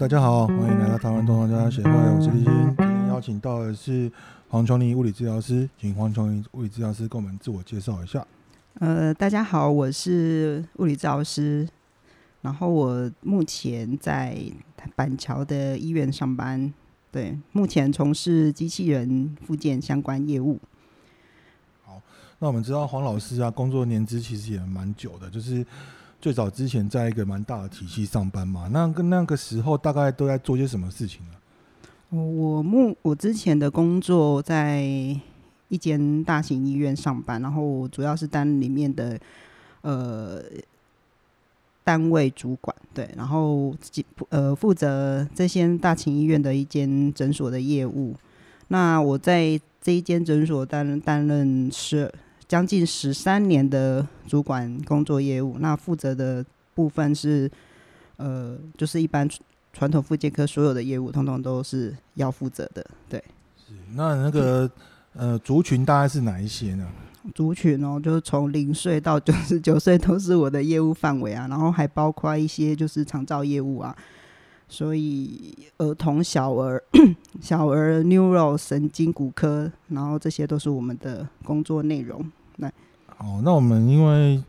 大家好，欢迎来到台湾动创家协会，我是立新。今天邀请到的是黄琼妮物理治疗师，请黄琼妮物理治疗师跟我们自我介绍一下。呃，大家好，我是物理治疗师，然后我目前在板桥的医院上班，对，目前从事机器人复健相关业务。好，那我们知道黄老师啊，工作年资其实也蛮久的，就是。最早之前在一个蛮大的体系上班嘛，那个那个时候大概都在做些什么事情呢？我目我之前的工作在一间大型医院上班，然后我主要是担里面的呃单位主管，对，然后呃负责这些大型医院的一间诊所的业务。那我在这一间诊所担担任是。将近十三年的主管工作业务，那负责的部分是，呃，就是一般传统复健科所有的业务，通通都是要负责的。对，是那那个呃族群大概是哪一些呢？族群哦，就是从零岁到九十九岁都是我的业务范围啊，然后还包括一些就是长照业务啊，所以儿童、小儿、小儿 neuro 神经骨科，然后这些都是我们的工作内容。哦，那我们因为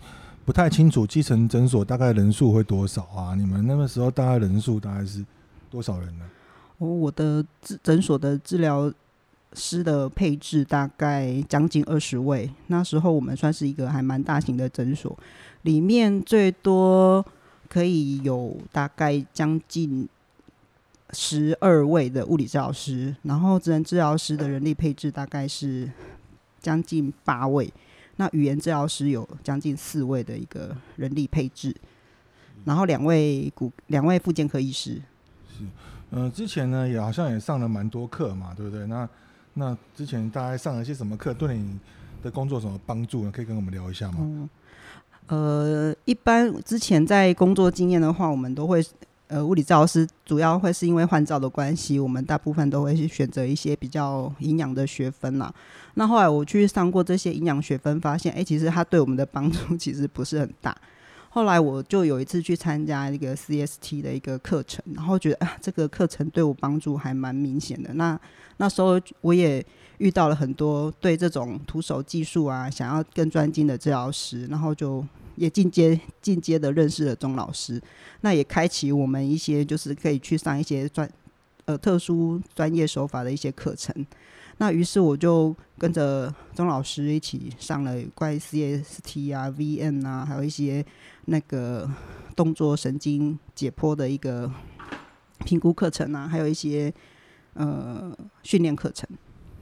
不太清楚基层诊所大概人数会多少啊？你们那个时候大概人数大概是多少人呢？哦，我的诊诊所的治疗师的配置大概将近二十位。那时候我们算是一个还蛮大型的诊所，里面最多可以有大概将近十二位的物理治疗师，然后职能治疗师的人力配置大概是将近八位。那语言治疗师有将近四位的一个人力配置，然后两位骨两位复健科医师。是，嗯、呃，之前呢也好像也上了蛮多课嘛，对不对？那那之前大概上了些什么课，对你的工作有什么帮助呢？可以跟我们聊一下吗？嗯，呃，一般之前在工作经验的话，我们都会。呃，物理治疗师主要会是因为换照的关系，我们大部分都会去选择一些比较营养的学分啦。那后来我去上过这些营养学分，发现，哎、其实它对我们的帮助 其实不是很大。后来我就有一次去参加一个 CST 的一个课程，然后觉得啊，这个课程对我帮助还蛮明显的。那那时候我也遇到了很多对这种徒手技术啊，想要更专精的治疗师，然后就。也进阶进阶的认识了钟老师，那也开启我们一些就是可以去上一些专呃特殊专业手法的一些课程。那于是我就跟着钟老师一起上了关于 CST 啊、VN 啊，还有一些那个动作神经解剖的一个评估课程啊，还有一些呃训练课程。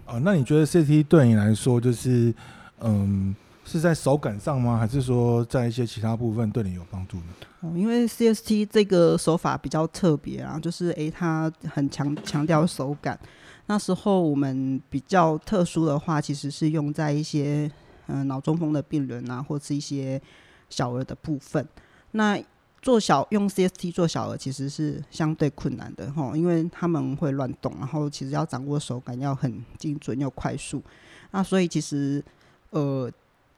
哦，那你觉得 CT 对你来说就是嗯？是在手感上吗？还是说在一些其他部分对你有帮助呢？哦，因为 CST 这个手法比较特别啊，就是诶、欸，它很强强调手感。那时候我们比较特殊的话，其实是用在一些嗯脑中风的病人啊，或是一些小儿的部分。那做小用 CST 做小儿其实是相对困难的哈，因为他们会乱动，然后其实要掌握手感要很精准又快速。那所以其实呃。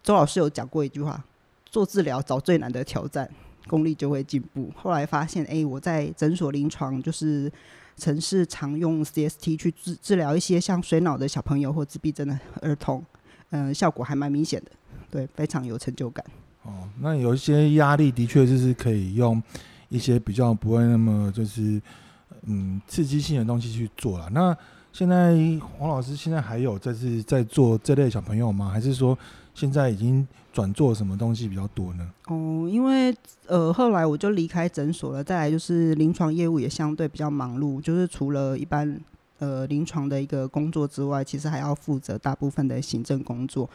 周老师有讲过一句话：“做治疗找最难的挑战，功力就会进步。”后来发现，哎、我在诊所临床就是城市常用 CST 去治治疗一些像水脑的小朋友或自闭症的儿童，嗯、效果还蛮明显的，对，非常有成就感。哦，那有一些压力的确就是可以用一些比较不会那么就是嗯刺激性的东西去做了。那现在黄老师现在还有在是在做这类小朋友吗？还是说？现在已经转做什么东西比较多呢？哦，因为呃后来我就离开诊所了，再来就是临床业务也相对比较忙碌，就是除了一般呃临床的一个工作之外，其实还要负责大部分的行政工作。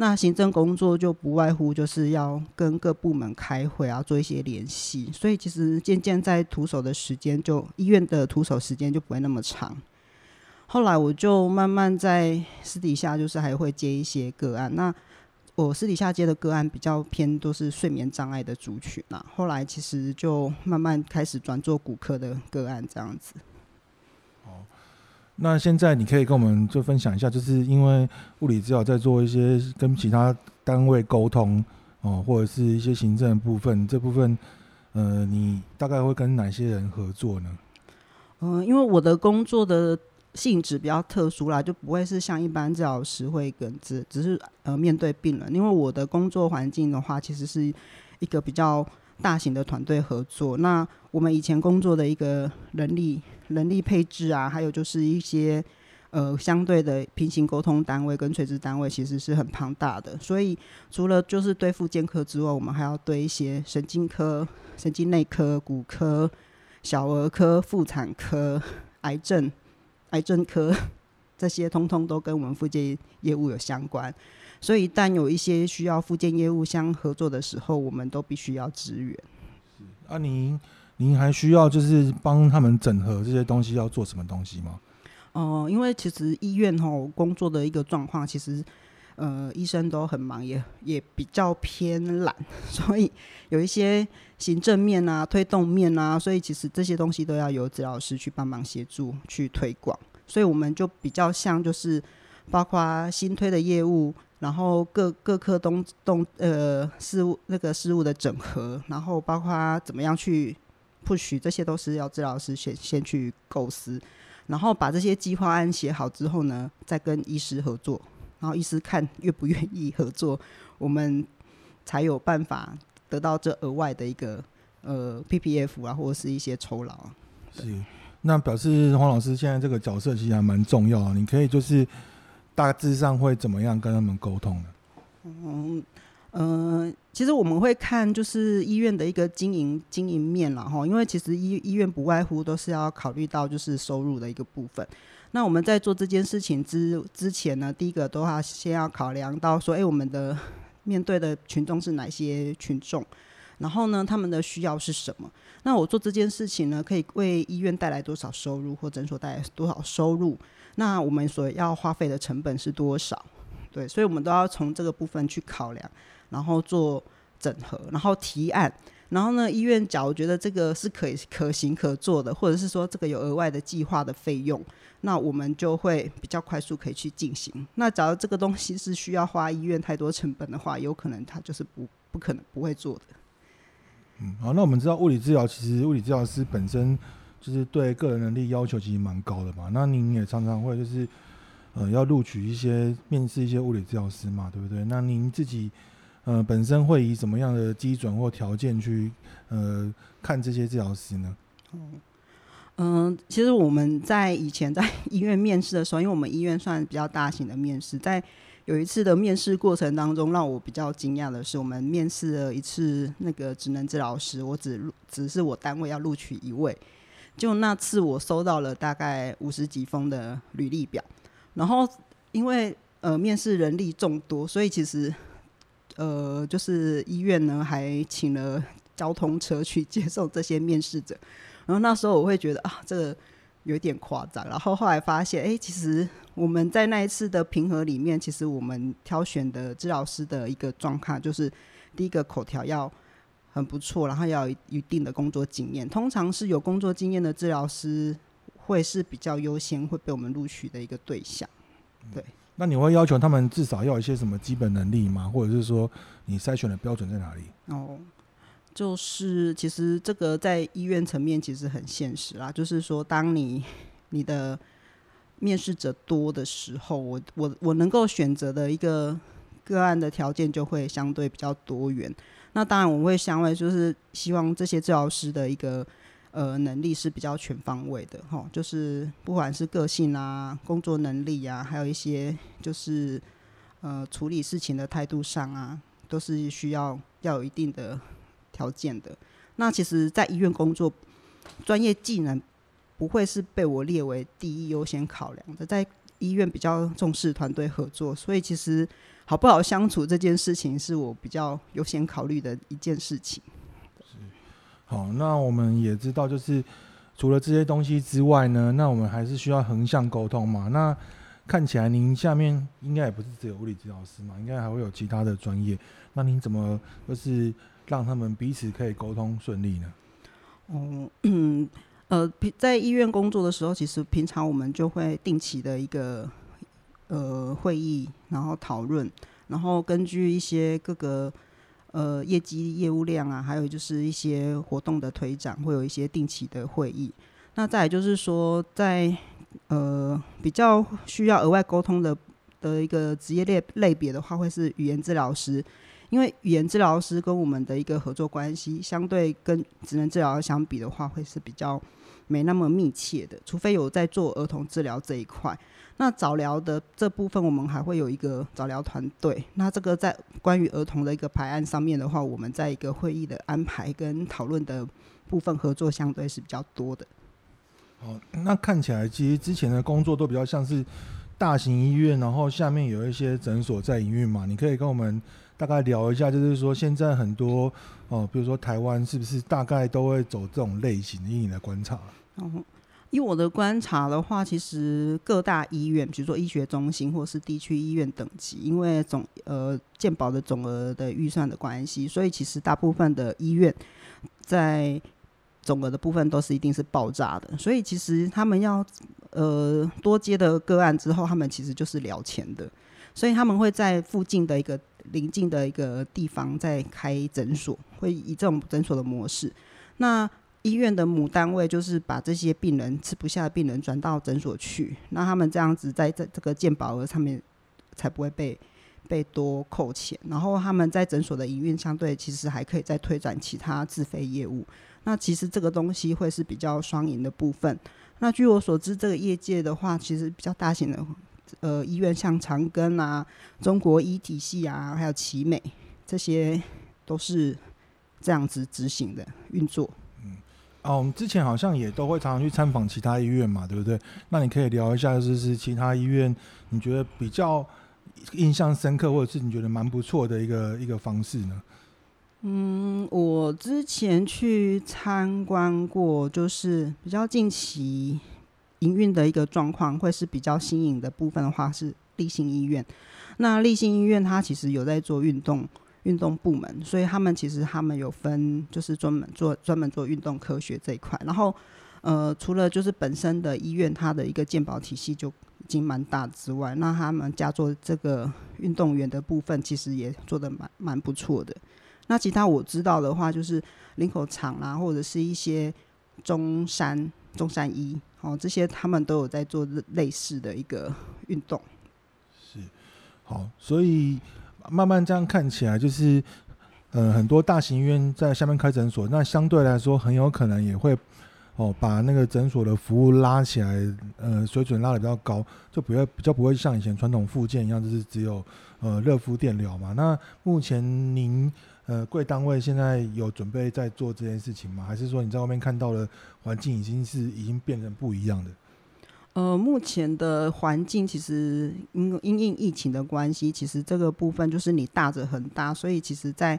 那行政工作就不外乎就是要跟各部门开会啊，做一些联系，所以其实渐渐在徒手的时间就医院的徒手时间就不会那么长。后来我就慢慢在私底下就是还会接一些个案，那。我私底下接的个案比较偏都是睡眠障碍的族群呐，后来其实就慢慢开始转做骨科的个案这样子。那现在你可以跟我们就分享一下，就是因为物理治疗在做一些跟其他单位沟通哦，或者是一些行政部分，这部分呃，你大概会跟哪些人合作呢？嗯，因为我的工作的性质比较特殊啦，就不会是像一般治疗师会跟只只是呃面对病人。因为我的工作环境的话，其实是一个比较大型的团队合作。那我们以前工作的一个人力人力配置啊，还有就是一些呃相对的平行沟通单位跟垂直单位，其实是很庞大的。所以除了就是对复健科之外，我们还要对一些神经科、神经内科、骨科。小儿科、妇产科、癌症、癌症科，这些通通都跟我们复健业务有相关，所以一旦有一些需要附件业务相合作的时候，我们都必须要支援。是啊，您您还需要就是帮他们整合这些东西，要做什么东西吗？哦、呃，因为其实医院吼工作的一个状况，其实。呃，医生都很忙，也也比较偏懒，所以有一些行政面啊、推动面啊，所以其实这些东西都要由治疗师去帮忙协助去推广。所以我们就比较像，就是包括新推的业务，然后各各科东东呃事务那个事务的整合，然后包括怎么样去 push，这些都是要治疗师先先去构思，然后把这些计划案写好之后呢，再跟医师合作。然后医师看愿不愿意合作，我们才有办法得到这额外的一个呃 PPF 啊，或者是一些酬劳。是，那表示黄老师现在这个角色其实还蛮重要啊。你可以就是大致上会怎么样跟他们沟通呢？嗯嗯、其实我们会看就是医院的一个经营经营面了哈，因为其实医医院不外乎都是要考虑到就是收入的一个部分。那我们在做这件事情之之前呢，第一个都要先要考量到说，哎，我们的面对的群众是哪些群众，然后呢，他们的需要是什么？那我做这件事情呢，可以为医院带来多少收入，或诊所带来多少收入？那我们所要花费的成本是多少？对，所以我们都要从这个部分去考量，然后做整合，然后提案。然后呢，医院假如觉得这个是可以可行可做的，或者是说这个有额外的计划的费用，那我们就会比较快速可以去进行。那假如这个东西是需要花医院太多成本的话，有可能他就是不不可能不会做的。嗯，好，那我们知道物理治疗其实物理治疗师本身就是对个人能力要求其实蛮高的嘛。那您也常常会就是呃要录取一些面试一些物理治疗师嘛，对不对？那您自己。呃，本身会以什么样的基准或条件去呃看这些治疗师呢？嗯嗯，其实我们在以前在 医院面试的时候，因为我们医院算比较大型的面试，在有一次的面试过程当中，让我比较惊讶的是，我们面试了一次那个职能治疗师，我只只是我单位要录取一位，就那次我收到了大概五十几封的履历表，然后因为呃面试人力众多，所以其实。呃，就是医院呢，还请了交通车去 接送这些面试者。然后那时候我会觉得啊，这个有点夸张。然后后来发现，哎，其实我们在那一次的评核里面，其实我们挑选的治疗师的一个状况，就是第一个口条要很不错，然后要有一定的工作经验。通常是有工作经验的治疗师会是比较优先会被我们录取的一个对象。对。那你会要求他们至少要有一些什么基本能力吗？或者是说你筛选的标准在哪里？哦，就是其实这个在医院层面其实很现实啦。就是说，当你你的面试者多的时候，我我我能够选择的一个个案的条件就会相对比较多元。那当然，我会相对就是希望这些治疗师的一个。呃，能力是比较全方位的哈，就是不管是个性啊、工作能力啊，还有一些就是呃处理事情的态度上啊，都是需要要有一定的条件的。那其实，在医院工作，专业技能不会是被我列为第一优先考量的。在医院比较重视团队合作，所以其实好不好相处这件事情，是我比较优先考虑的一件事情。好，那我们也知道，就是除了这些东西之外呢，那我们还是需要横向沟通嘛。那看起来您下面应该也不是只有物理治疗师嘛，应该还会有其他的专业。那您怎么就是让他们彼此可以沟通顺利呢？哦，嗯，呃，在医院工作的时候，其实平常我们就会定期的一个呃会议，然后讨论，然后根据一些各个。呃，业绩、业务量啊，还有就是一些活动的推展，会有一些定期的会议。那再来就是说，在呃比较需要额外沟通的的一个职业类类别的话，会是语言治疗师，因为语言治疗师跟我们的一个合作关系，相对跟职能治疗相比的话，会是比较没那么密切的，除非有在做儿童治疗这一块。那早疗的这部分，我们还会有一个早疗团队。那这个在关于儿童的一个排案上面的话，我们在一个会议的安排跟讨论的部分合作相对是比较多的。哦，那看起来其实之前的工作都比较像是大型医院，然后下面有一些诊所在营运嘛。你可以跟我们大概聊一下，就是说现在很多哦，比如说台湾是不是大概都会走这种类型的？以你来观察。哦。以我的观察的话，其实各大医院，比如说医学中心或是地区医院等级，因为总呃健保的总额的预算的关系，所以其实大部分的医院在总额的部分都是一定是爆炸的。所以其实他们要呃多接的个案之后，他们其实就是聊钱的，所以他们会在附近的一个邻近的一个地方再开诊所，会以这种诊所的模式。那医院的母单位就是把这些病人吃不下的病人转到诊所去，那他们这样子在这这个健保额上面才不会被被多扣钱。然后他们在诊所的营运相对其实还可以再推展其他自费业务。那其实这个东西会是比较双赢的部分。那据我所知，这个业界的话，其实比较大型的呃医院，像长庚啊、中国医体系啊，还有奇美，这些都是这样子执行的运作。嗯哦，我们之前好像也都会常常去参访其他医院嘛，对不对？那你可以聊一下，就是其他医院你觉得比较印象深刻，或者是你觉得蛮不错的一个一个方式呢？嗯，我之前去参观过，就是比较近期营运的一个状况，会是比较新颖的部分的话，是立新医院。那立新医院它其实有在做运动。运动部门，所以他们其实他们有分，就是专门做专门做运动科学这一块。然后，呃，除了就是本身的医院，它的一个健保体系就已经蛮大之外，那他们加做这个运动员的部分，其实也做的蛮蛮不错的。那其他我知道的话，就是林口长啊，或者是一些中山中山医，哦，这些他们都有在做类似的一个运动。是，好，所以。慢慢这样看起来，就是，呃，很多大型医院在下面开诊所，那相对来说很有可能也会，哦，把那个诊所的服务拉起来，呃，水准拉得比较高，就不会比较不会像以前传统复健一样，就是只有呃热敷电疗嘛。那目前您呃贵单位现在有准备在做这件事情吗？还是说你在外面看到的环境已经是已经变成不一样的？呃，目前的环境其实因因应疫情的关系，其实这个部分就是你大着很大，所以其实在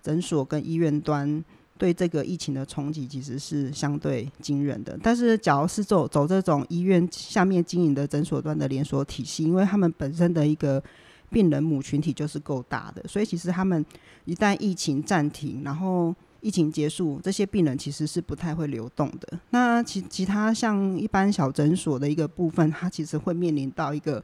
诊所跟医院端对这个疫情的冲击其实是相对惊人的。但是，假如是走走这种医院下面经营的诊所端的连锁体系，因为他们本身的一个病人母群体就是够大的，所以其实他们一旦疫情暂停，然后疫情结束，这些病人其实是不太会流动的。那其其他像一般小诊所的一个部分，它其实会面临到一个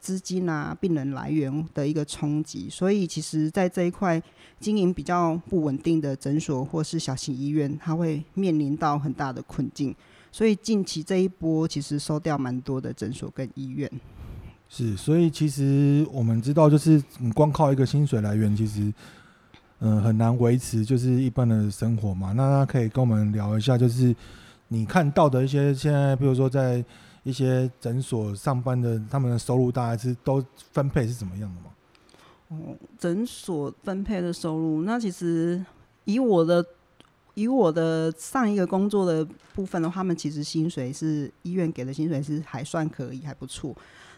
资金啊、病人来源的一个冲击。所以，其实，在这一块经营比较不稳定的诊所或是小型医院，它会面临到很大的困境。所以，近期这一波其实收掉蛮多的诊所跟医院。是，所以其实我们知道，就是你光靠一个薪水来源，其实。嗯，很难维持就是一般的生活嘛。那他可以跟我们聊一下，就是你看到的一些现在，比如说在一些诊所上班的，他们的收入大概是都分配是怎么样的吗？哦，诊所分配的收入，那其实以我的以我的上一个工作的部分的话，他们其实薪水是医院给的薪水是还算可以，还不错。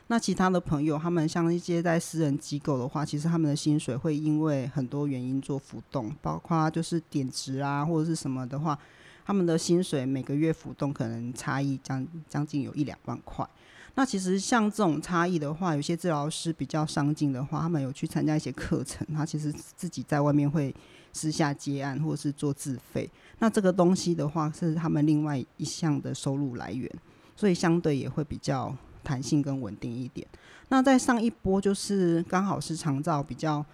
那其他的朋友，他们像一些在私人机构的话，其实他们的薪水会因为很多原因做浮动，包括就是点值啊或者是什么的话，他们的薪水每个月浮动可能差异将将近有一两万块。那其实像这种差异的话，有些治疗师比较上进的话，他们有去参加一些课程，他其实自己在外面会私下接案或者是做自费。那这个东西的话，是他们另外一项的收入来源，所以相对也会比较。弹性更稳定一点。那在上一波就是刚好是长照比较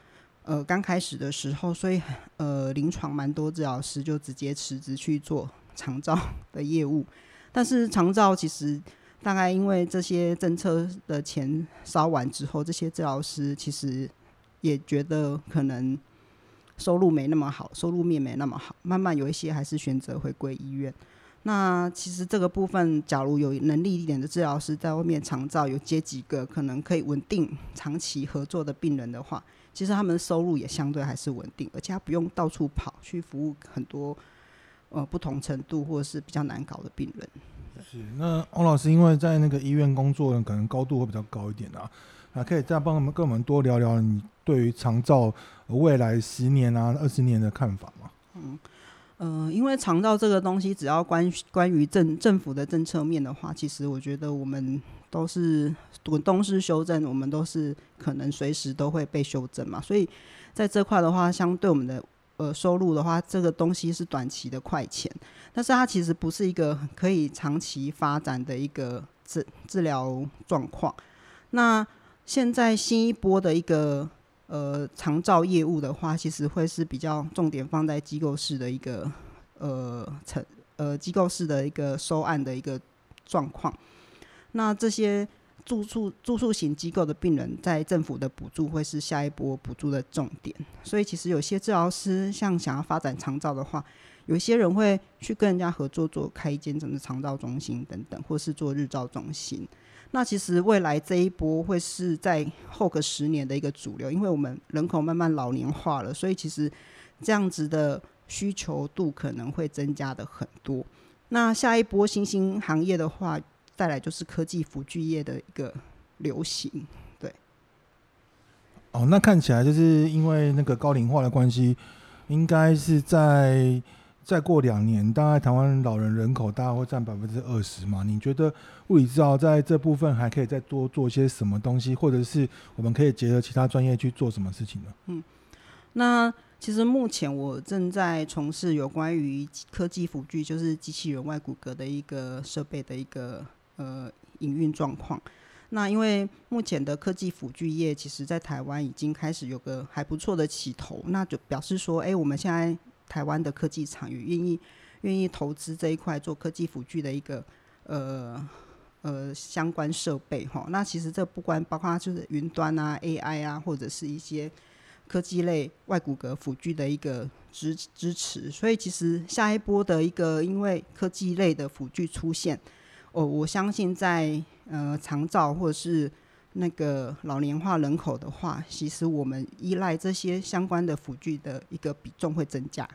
呃刚开始的时候，所以呃临床蛮多治疗师就直接辞职去做长照的业务。但是长照其实大概因为这些政策的钱烧完之后，这些治疗师其实也觉得可能收入没那么好，收入面没那么好，慢慢有一些还是选择回归医院。那其实这个部分，假如有能力一点的治疗师在外面长照，有接几个可能可以稳定长期合作的病人的话，其实他们的收入也相对还是稳定，而且他不用到处跑去服务很多呃不同程度或者是比较难搞的病人。是，那翁老师因为在那个医院工作，可能高度会比较高一点啊，啊，可以再帮我们跟我们多聊聊你对于长照未来十年啊、二十年的看法？呃，因为长照这个东西，只要关关于政政府的政策面的话，其实我觉得我们都是滚动式修正，我们都是可能随时都会被修正嘛。所以在这块的话，相对我们的呃收入的话，这个东西是短期的快钱，但是它其实不是一个可以长期发展的一个治治疗状况。那现在新一波的一个。呃，长照业务的话，其实会是比较重点放在机构式的一个呃成呃机构式的一个收案的一个状况。那这些住宿住宿型机构的病人，在政府的补助会是下一波补助的重点。所以，其实有些治疗师像想要发展长照的话，有些人会去跟人家合作，做开一间整个长照中心等等，或是做日照中心。那其实未来这一波会是在后个十年的一个主流，因为我们人口慢慢老年化了，所以其实这样子的需求度可能会增加的很多。那下一波新兴行业的话，再来就是科技辅具业的一个流行，对。哦，那看起来就是因为那个高龄化的关系，应该是在。再过两年，大概台湾老人人口大概会占百分之二十嘛？你觉得物理治疗在这部分还可以再多做些什么东西，或者是我们可以结合其他专业去做什么事情呢？嗯，那其实目前我正在从事有关于科技辅具，就是机器人外骨骼的一个设备的一个呃营运状况。那因为目前的科技辅具业，其实在台湾已经开始有个还不错的起头，那就表示说，哎、我们现在。台湾的科技厂也愿意愿意投资这一块做科技辅具的一个呃呃相关设备哈。那其实这不关包括就是云端啊、AI 啊，或者是一些科技类外骨骼辅具的一个支支持。所以其实下一波的一个因为科技类的辅具出现，哦，我相信在呃长照或者是那个老年化人口的话，其实我们依赖这些相关的辅具的一个比重会增加。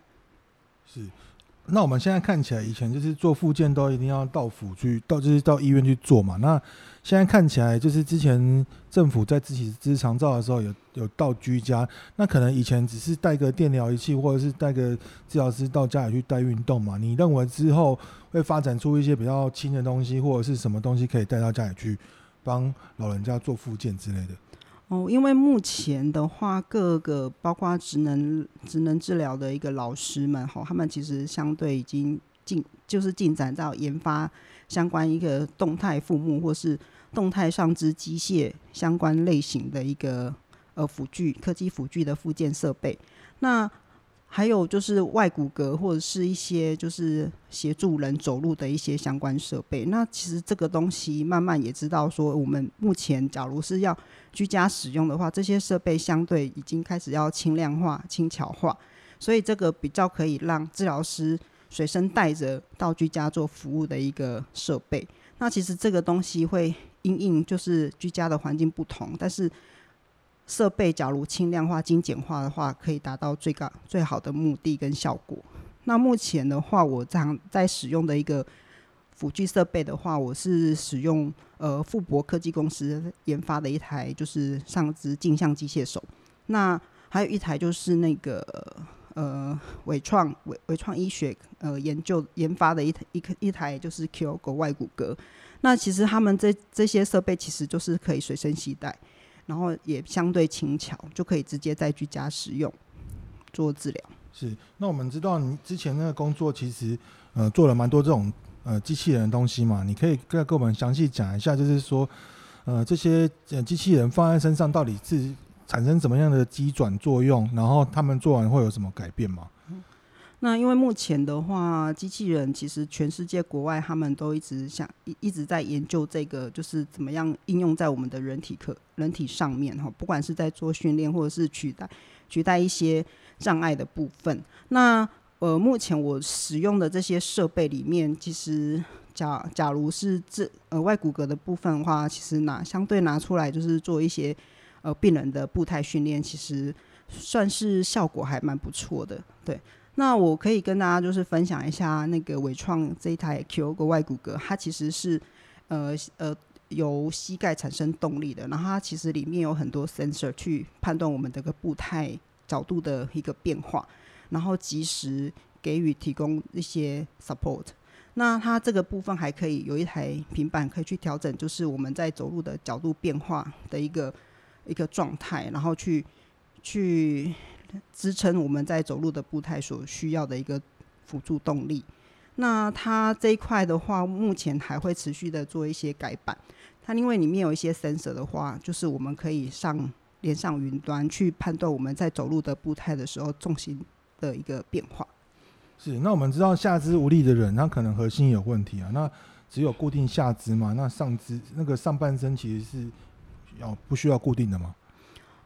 是，那我们现在看起来，以前就是做复健都一定要到辅具，到就是到医院去做嘛。那现在看起来，就是之前政府在自己支长照的时候，有有到居家。那可能以前只是带个电疗仪器，或者是带个治疗师到家里去带运动嘛。你认为之后会发展出一些比较轻的东西，或者是什么东西可以带到家里去帮老人家做复健之类的？哦，因为目前的话，各个包括职能职能治疗的一个老师们，哈，他们其实相对已经进，就是进展到研发相关一个动态复木或是动态上肢机械相关类型的一个呃辅具科技辅具的附件设备，那。还有就是外骨骼或者是一些就是协助人走路的一些相关设备。那其实这个东西慢慢也知道说，我们目前假如是要居家使用的话，这些设备相对已经开始要轻量化、轻巧化，所以这个比较可以让治疗师随身带着到居家做服务的一个设备。那其实这个东西会因应就是居家的环境不同，但是。设备假如轻量化、精简化的话，可以达到最高最好的目的跟效果。那目前的话，我常在使用的一个辅具设备的话，我是使用呃富博科技公司研发的一台就是上肢镜像机械手。那还有一台就是那个呃伟创伟伟创医学呃研究研发的一台一个一台就是 Kyogo 外骨骼。那其实他们这这些设备其实就是可以随身携带。然后也相对轻巧，就可以直接在居家使用做治疗。是，那我们知道你之前那个工作其实呃做了蛮多这种呃机器人的东西嘛，你可以再跟我们详细讲一下，就是说呃这些呃机器人放在身上到底是产生怎么样的机转作用，然后他们做完会有什么改变吗？那因为目前的话，机器人其实全世界国外他们都一直想一一直在研究这个，就是怎么样应用在我们的人体可人体上面哈，不管是在做训练或者是取代取代一些障碍的部分。那呃，目前我使用的这些设备里面，其实假假如是这呃外骨骼的部分的话，其实拿相对拿出来就是做一些呃病人的步态训练，其实算是效果还蛮不错的，对。那我可以跟大家就是分享一下那个伟创这一台 Q 外骨骼，它其实是呃呃由膝盖产生动力的，然后它其实里面有很多 sensor 去判断我们这个步态角度的一个变化，然后及时给予提供一些 support。那它这个部分还可以有一台平板可以去调整，就是我们在走路的角度变化的一个一个状态，然后去去。支撑我们在走路的步态所需要的一个辅助动力。那它这一块的话，目前还会持续的做一些改版。它因为里面有一些 sensor 的话，就是我们可以上连上云端去判断我们在走路的步态的时候重心的一个变化。是，那我们知道下肢无力的人，他可能核心有问题啊。那只有固定下肢嘛？那上肢那个上半身其实是要不需要固定的吗？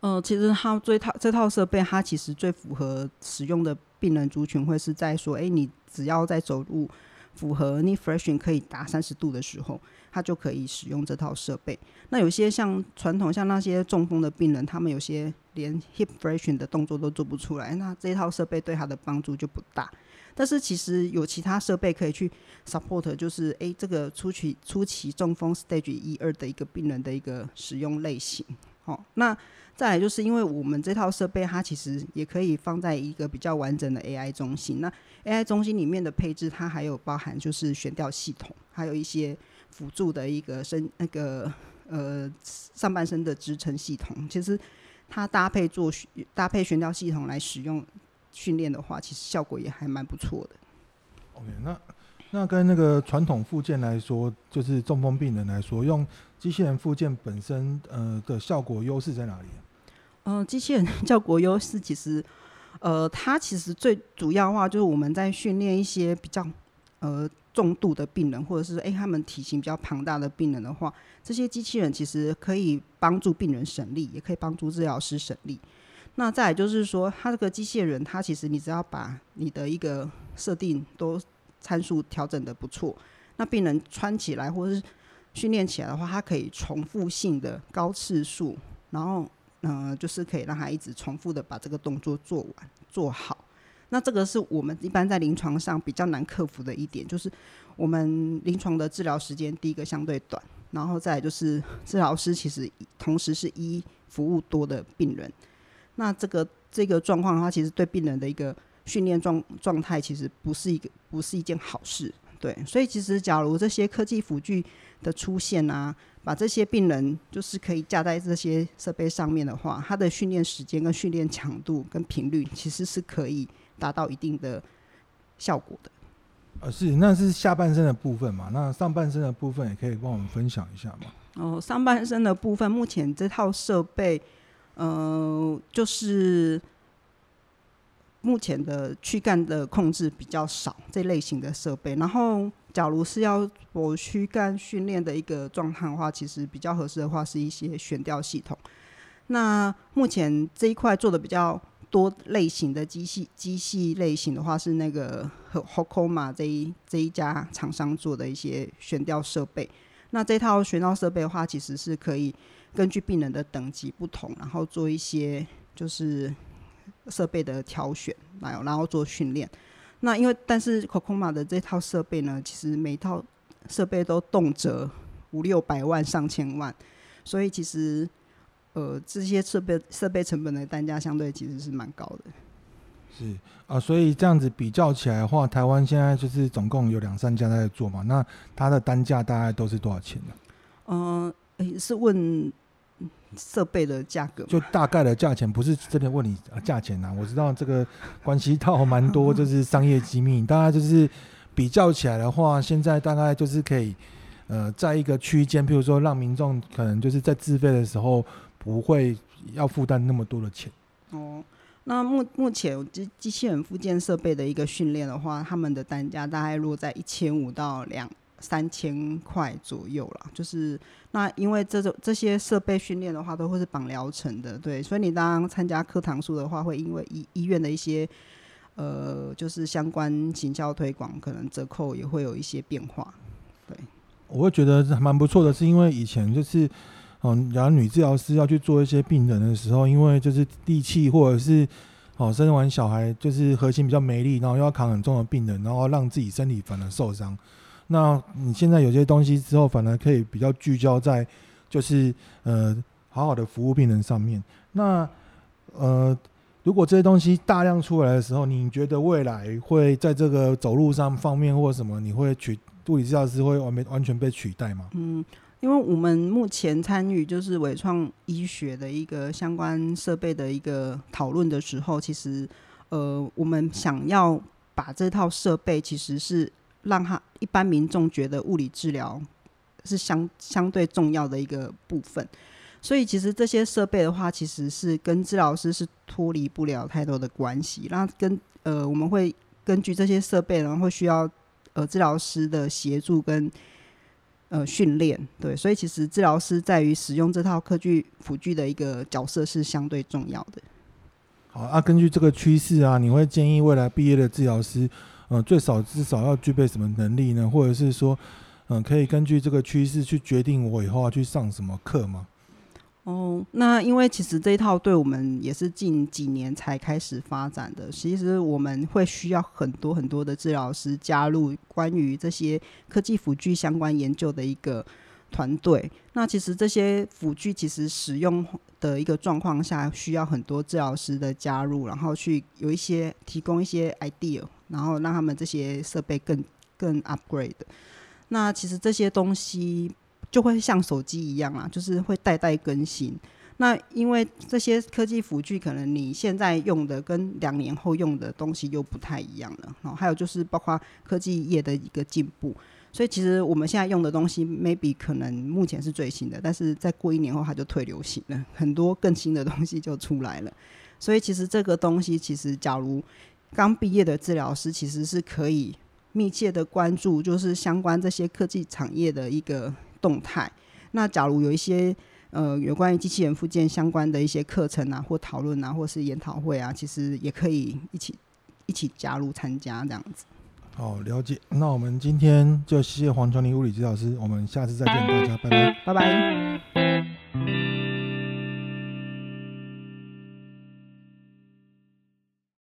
呃，其实它这套这套设备，它其实最符合使用的病人族群，会是在说，哎，你只要在走路符合 knee flexion 可以达三十度的时候，它就可以使用这套设备。那有些像传统像那些中风的病人，他们有些连 hip flexion 的动作都做不出来，那这套设备对他的帮助就不大。但是其实有其他设备可以去 support，就是哎，这个初期初期中风 stage 一二的一个病人的一个使用类型。好，那。再来就是因为我们这套设备，它其实也可以放在一个比较完整的 AI 中心。那 AI 中心里面的配置，它还有包含就是悬吊系统，还有一些辅助的一个身那个呃上半身的支撑系统。其实它搭配做搭配悬吊系统来使用训练的话，其实效果也还蛮不错的。OK，那那跟那个传统附件来说，就是中风病人来说，用机器人复健本身呃的效果优势在哪里？嗯，机器人效果优势其实，呃，它其实最主要的话就是我们在训练一些比较呃重度的病人，或者是诶、他们体型比较庞大的病人的话，这些机器人其实可以帮助病人省力，也可以帮助治疗师省力。那再就是说，它这个机器人，它其实你只要把你的一个设定都参数调整得不错，那病人穿起来或者是训练起来的话，它可以重复性的高次数，然后。嗯、就是可以让他一直重复的把这个动作做完做好。那这个是我们一般在临床上比较难克服的一点，就是我们临床的治疗时间第一个相对短，然后再就是治疗师其实同时是一服务多的病人。那这个这个状况的话，其实对病人的一个训练状状态其实不是一个不是一件好事。对，所以其实假如这些科技辅具的出现啊。把这些病人就是可以架在这些设备上面的话，他的训练时间跟训练强度跟频率其实是可以达到一定的效果的。呃，是，那是下半身的部分嘛？那上半身的部分也可以帮我们分享一下吗？哦，上半身的部分，目前这套设备，呃，就是。目前的躯干的控制比较少，这类型的设备。然后，假如是要我躯干训练的一个状态的话，其实比较合适的话是一些悬吊系统。那目前这一块做的比较多类型的机器机器类型的话，是那个 Hocoma 这一这一家厂商做的一些悬吊设备。那这套悬吊设备的话，其实是可以根据病人的等级不同，然后做一些就是。设备的挑选，然后然后做训练。那因为但是 Cocoma 的这套设备呢，其实每一套设备都动辄五六百万、上千万，所以其实呃这些设备设备成本的单价相对其实是蛮高的。是啊，所以这样子比较起来的话，台湾现在就是总共有两三家在做嘛。那它的单价大概都是多少钱呢？嗯、呃，是问。设备的价格就大概的价钱，不是真的问你价钱呐。我知道这个关系到蛮多，就是商业机密。大概就是比较起来的话，现在大概就是可以呃，在一个区间，譬如说让民众可能就是在自费的时候不会要负担那么多的钱。哦，那目目前机机器人附件设备的一个训练的话，他们的单价大概落在一千五到两三千块左右了。就是那因为这种这些设备训练的话，都会是绑疗程的，对，所以你当参加课堂数的话，会因为医医院的一些呃，就是相关行销推广，可能折扣也会有一些变化。对，我会觉得蛮不错的，是因为以前就是。哦，然后女治疗师要去做一些病人的时候，因为就是力气或者是哦生完小孩就是核心比较没力，然后又要扛很重的病人，然后让自己身体反而受伤。那你现在有些东西之后，反而可以比较聚焦在就是呃好好的服务病人上面。那呃，如果这些东西大量出来的时候，你觉得未来会在这个走路上方面或什么，你会取物理治疗师会完没完全被取代吗？嗯。因为我们目前参与就是纬创医学的一个相关设备的一个讨论的时候，其实，呃，我们想要把这套设备，其实是让他一般民众觉得物理治疗是相相对重要的一个部分。所以，其实这些设备的话，其实是跟治疗师是脱离不了太多的关系。那跟呃，我们会根据这些设备，然后会需要呃治疗师的协助跟。呃，训练对，所以其实治疗师在于使用这套科技辅具的一个角色是相对重要的。好啊，根据这个趋势啊，你会建议未来毕业的治疗师，呃，最少至少要具备什么能力呢？或者是说，嗯、可以根据这个趋势去决定我以后要去上什么课吗？哦，那因为其实这一套对我们也是近几年才开始发展的。其实我们会需要很多很多的治疗师加入关于这些科技辅具相关研究的一个团队。那其实这些辅具其实使用的一个状况下，需要很多治疗师的加入，然后去有一些提供一些 idea，然后让他们这些设备更更 upgrade。那其实这些东西。就会像手机一样啊，就是会代代更新。那因为这些科技辅具，可能你现在用的跟两年后用的东西又不太一样了。然后还有就是包括科技业的一个进步，所以其实我们现在用的东西，maybe 可能目前是最新的，但是再过一年后它就退流行了，很多更新的东西就出来了。所以其实这个东西，其实假如刚毕业的治疗师，其实是可以密切的关注，就是相关这些科技产业的一个。动态。那假如有一些呃有关于机器人附件相关的一些课程啊，或讨论啊，或是研讨会啊，其实也可以一起一起加入参加这样子。好，了解。那我们今天就谢谢黄琼林物理治疗师，我们下次再见，大家拜拜，拜拜。